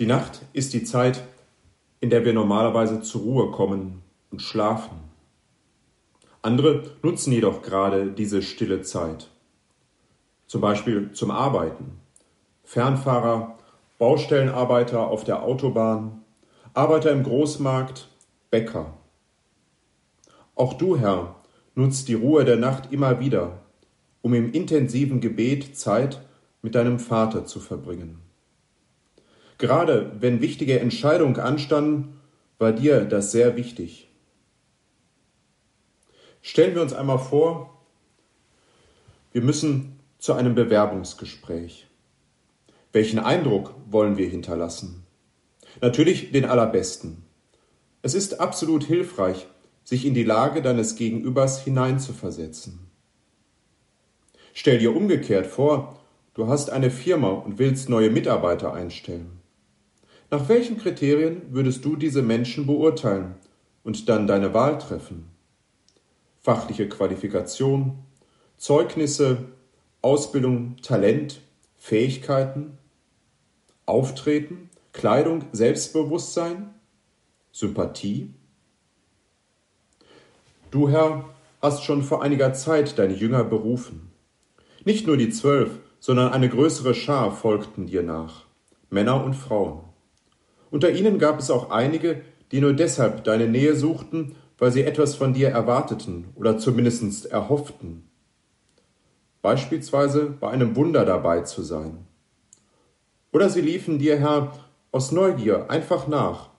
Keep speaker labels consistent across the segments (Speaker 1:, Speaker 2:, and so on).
Speaker 1: Die Nacht ist die Zeit, in der wir normalerweise zur Ruhe kommen und schlafen. Andere nutzen jedoch gerade diese stille Zeit. Zum Beispiel zum Arbeiten. Fernfahrer, Baustellenarbeiter auf der Autobahn, Arbeiter im Großmarkt, Bäcker. Auch du, Herr, nutzt die Ruhe der Nacht immer wieder, um im intensiven Gebet Zeit mit deinem Vater zu verbringen. Gerade wenn wichtige Entscheidungen anstanden, war dir das sehr wichtig. Stellen wir uns einmal vor, wir müssen zu einem Bewerbungsgespräch. Welchen Eindruck wollen wir hinterlassen? Natürlich den allerbesten. Es ist absolut hilfreich, sich in die Lage deines Gegenübers hineinzuversetzen. Stell dir umgekehrt vor, du hast eine Firma und willst neue Mitarbeiter einstellen. Nach welchen Kriterien würdest du diese Menschen beurteilen und dann deine Wahl treffen? Fachliche Qualifikation, Zeugnisse, Ausbildung, Talent, Fähigkeiten, Auftreten, Kleidung, Selbstbewusstsein, Sympathie? Du, Herr, hast schon vor einiger Zeit deine Jünger berufen. Nicht nur die zwölf, sondern eine größere Schar folgten dir nach, Männer und Frauen. Unter ihnen gab es auch einige, die nur deshalb deine Nähe suchten, weil sie etwas von dir erwarteten oder zumindest erhofften. Beispielsweise bei einem Wunder dabei zu sein. Oder sie liefen dir, Herr, aus Neugier einfach nach,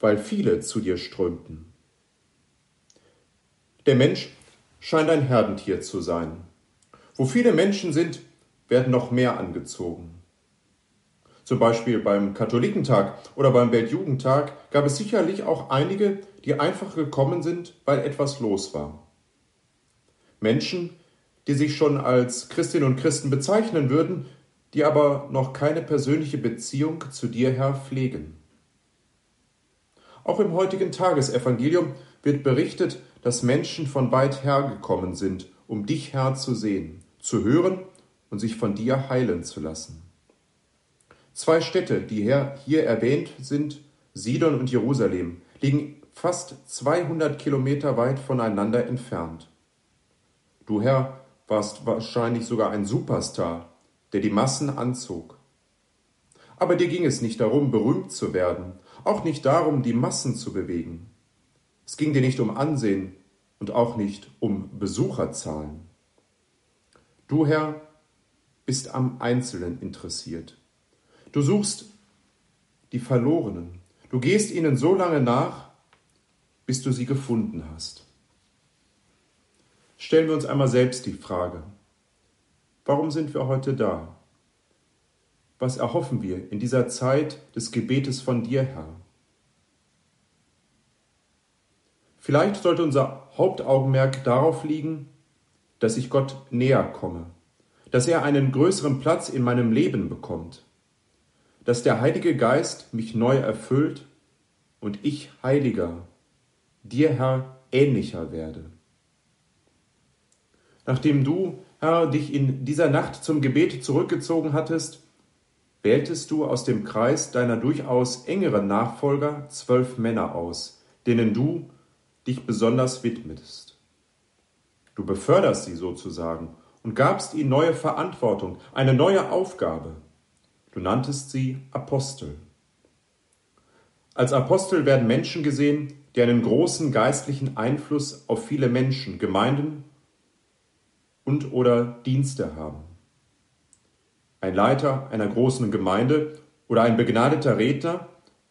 Speaker 1: weil viele zu dir strömten. Der Mensch scheint ein Herdentier zu sein. Wo viele Menschen sind, werden noch mehr angezogen. Zum Beispiel beim Katholikentag oder beim Weltjugendtag gab es sicherlich auch einige, die einfach gekommen sind, weil etwas los war. Menschen, die sich schon als Christinnen und Christen bezeichnen würden, die aber noch keine persönliche Beziehung zu dir, Herr, pflegen. Auch im heutigen Tagesevangelium wird berichtet, dass Menschen von weit her gekommen sind, um dich, Herr, zu sehen, zu hören und sich von dir heilen zu lassen. Zwei Städte, die hier erwähnt sind, Sidon und Jerusalem, liegen fast 200 Kilometer weit voneinander entfernt. Du Herr warst wahrscheinlich sogar ein Superstar, der die Massen anzog. Aber dir ging es nicht darum, berühmt zu werden, auch nicht darum, die Massen zu bewegen. Es ging dir nicht um Ansehen und auch nicht um Besucherzahlen. Du Herr bist am Einzelnen interessiert. Du suchst die Verlorenen. Du gehst ihnen so lange nach, bis du sie gefunden hast. Stellen wir uns einmal selbst die Frage, warum sind wir heute da? Was erhoffen wir in dieser Zeit des Gebetes von dir, Herr? Vielleicht sollte unser Hauptaugenmerk darauf liegen, dass ich Gott näher komme, dass er einen größeren Platz in meinem Leben bekommt dass der Heilige Geist mich neu erfüllt und ich heiliger, dir Herr ähnlicher werde. Nachdem du, Herr, dich in dieser Nacht zum Gebet zurückgezogen hattest, wähltest du aus dem Kreis deiner durchaus engeren Nachfolger zwölf Männer aus, denen du dich besonders widmetest. Du beförderst sie sozusagen und gabst ihnen neue Verantwortung, eine neue Aufgabe. Du nanntest sie Apostel. Als Apostel werden Menschen gesehen, die einen großen geistlichen Einfluss auf viele Menschen, Gemeinden und oder Dienste haben. Ein Leiter einer großen Gemeinde oder ein begnadeter Redner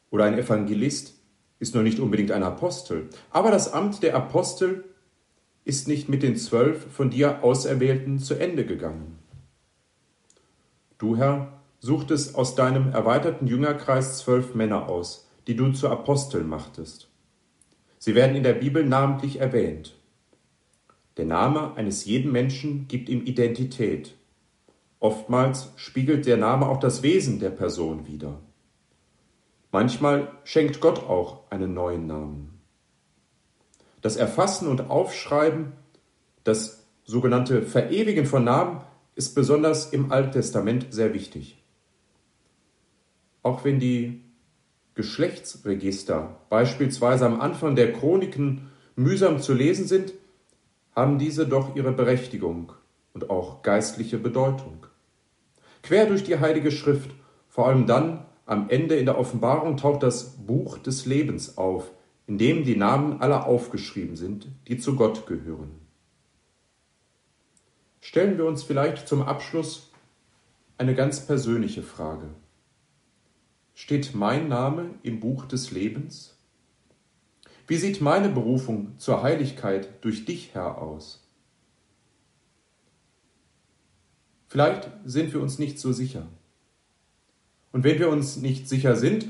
Speaker 1: oder ein Evangelist ist noch nicht unbedingt ein Apostel, aber das Amt der Apostel ist nicht mit den zwölf von dir Auserwählten zu Ende gegangen. Du, Herr, suchtest aus deinem erweiterten Jüngerkreis zwölf Männer aus, die du zu Aposteln machtest. Sie werden in der Bibel namentlich erwähnt. Der Name eines jeden Menschen gibt ihm Identität. Oftmals spiegelt der Name auch das Wesen der Person wider. Manchmal schenkt Gott auch einen neuen Namen. Das Erfassen und Aufschreiben, das sogenannte Verewigen von Namen ist besonders im Alttestament sehr wichtig. Auch wenn die Geschlechtsregister beispielsweise am Anfang der Chroniken mühsam zu lesen sind, haben diese doch ihre Berechtigung und auch geistliche Bedeutung. Quer durch die Heilige Schrift, vor allem dann am Ende in der Offenbarung, taucht das Buch des Lebens auf, in dem die Namen aller aufgeschrieben sind, die zu Gott gehören. Stellen wir uns vielleicht zum Abschluss eine ganz persönliche Frage. Steht mein Name im Buch des Lebens? Wie sieht meine Berufung zur Heiligkeit durch dich, Herr, aus? Vielleicht sind wir uns nicht so sicher. Und wenn wir uns nicht sicher sind,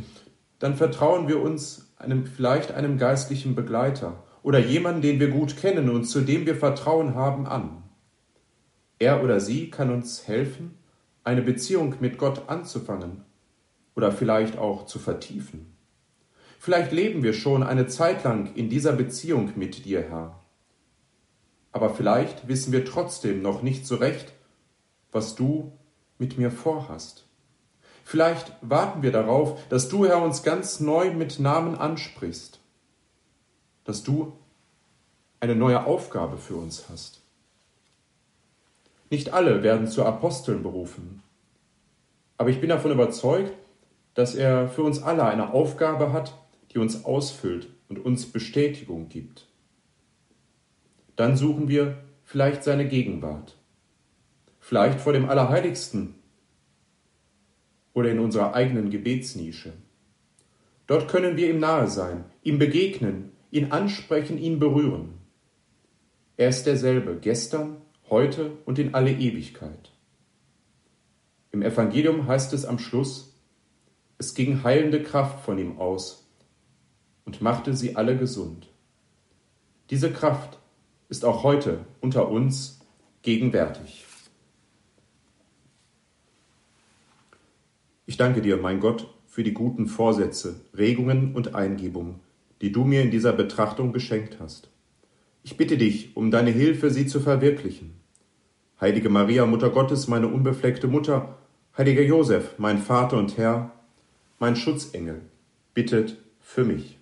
Speaker 1: dann vertrauen wir uns einem, vielleicht einem geistlichen Begleiter oder jemanden, den wir gut kennen und zu dem wir Vertrauen haben, an. Er oder sie kann uns helfen, eine Beziehung mit Gott anzufangen oder vielleicht auch zu vertiefen. Vielleicht leben wir schon eine Zeit lang in dieser Beziehung mit dir, Herr. Aber vielleicht wissen wir trotzdem noch nicht so recht, was du mit mir vorhast. Vielleicht warten wir darauf, dass du, Herr, uns ganz neu mit Namen ansprichst, dass du eine neue Aufgabe für uns hast. Nicht alle werden zu Aposteln berufen, aber ich bin davon überzeugt, dass er für uns alle eine Aufgabe hat, die uns ausfüllt und uns Bestätigung gibt. Dann suchen wir vielleicht seine Gegenwart, vielleicht vor dem Allerheiligsten oder in unserer eigenen Gebetsnische. Dort können wir ihm nahe sein, ihm begegnen, ihn ansprechen, ihn berühren. Er ist derselbe gestern, heute und in alle Ewigkeit. Im Evangelium heißt es am Schluss, es ging heilende Kraft von ihm aus und machte sie alle gesund. Diese Kraft ist auch heute unter uns gegenwärtig. Ich danke dir, mein Gott, für die guten Vorsätze, Regungen und Eingebungen, die du mir in dieser Betrachtung geschenkt hast. Ich bitte dich um deine Hilfe, sie zu verwirklichen. Heilige Maria, Mutter Gottes, meine unbefleckte Mutter, heiliger Josef, mein Vater und Herr, mein Schutzengel, bittet für mich.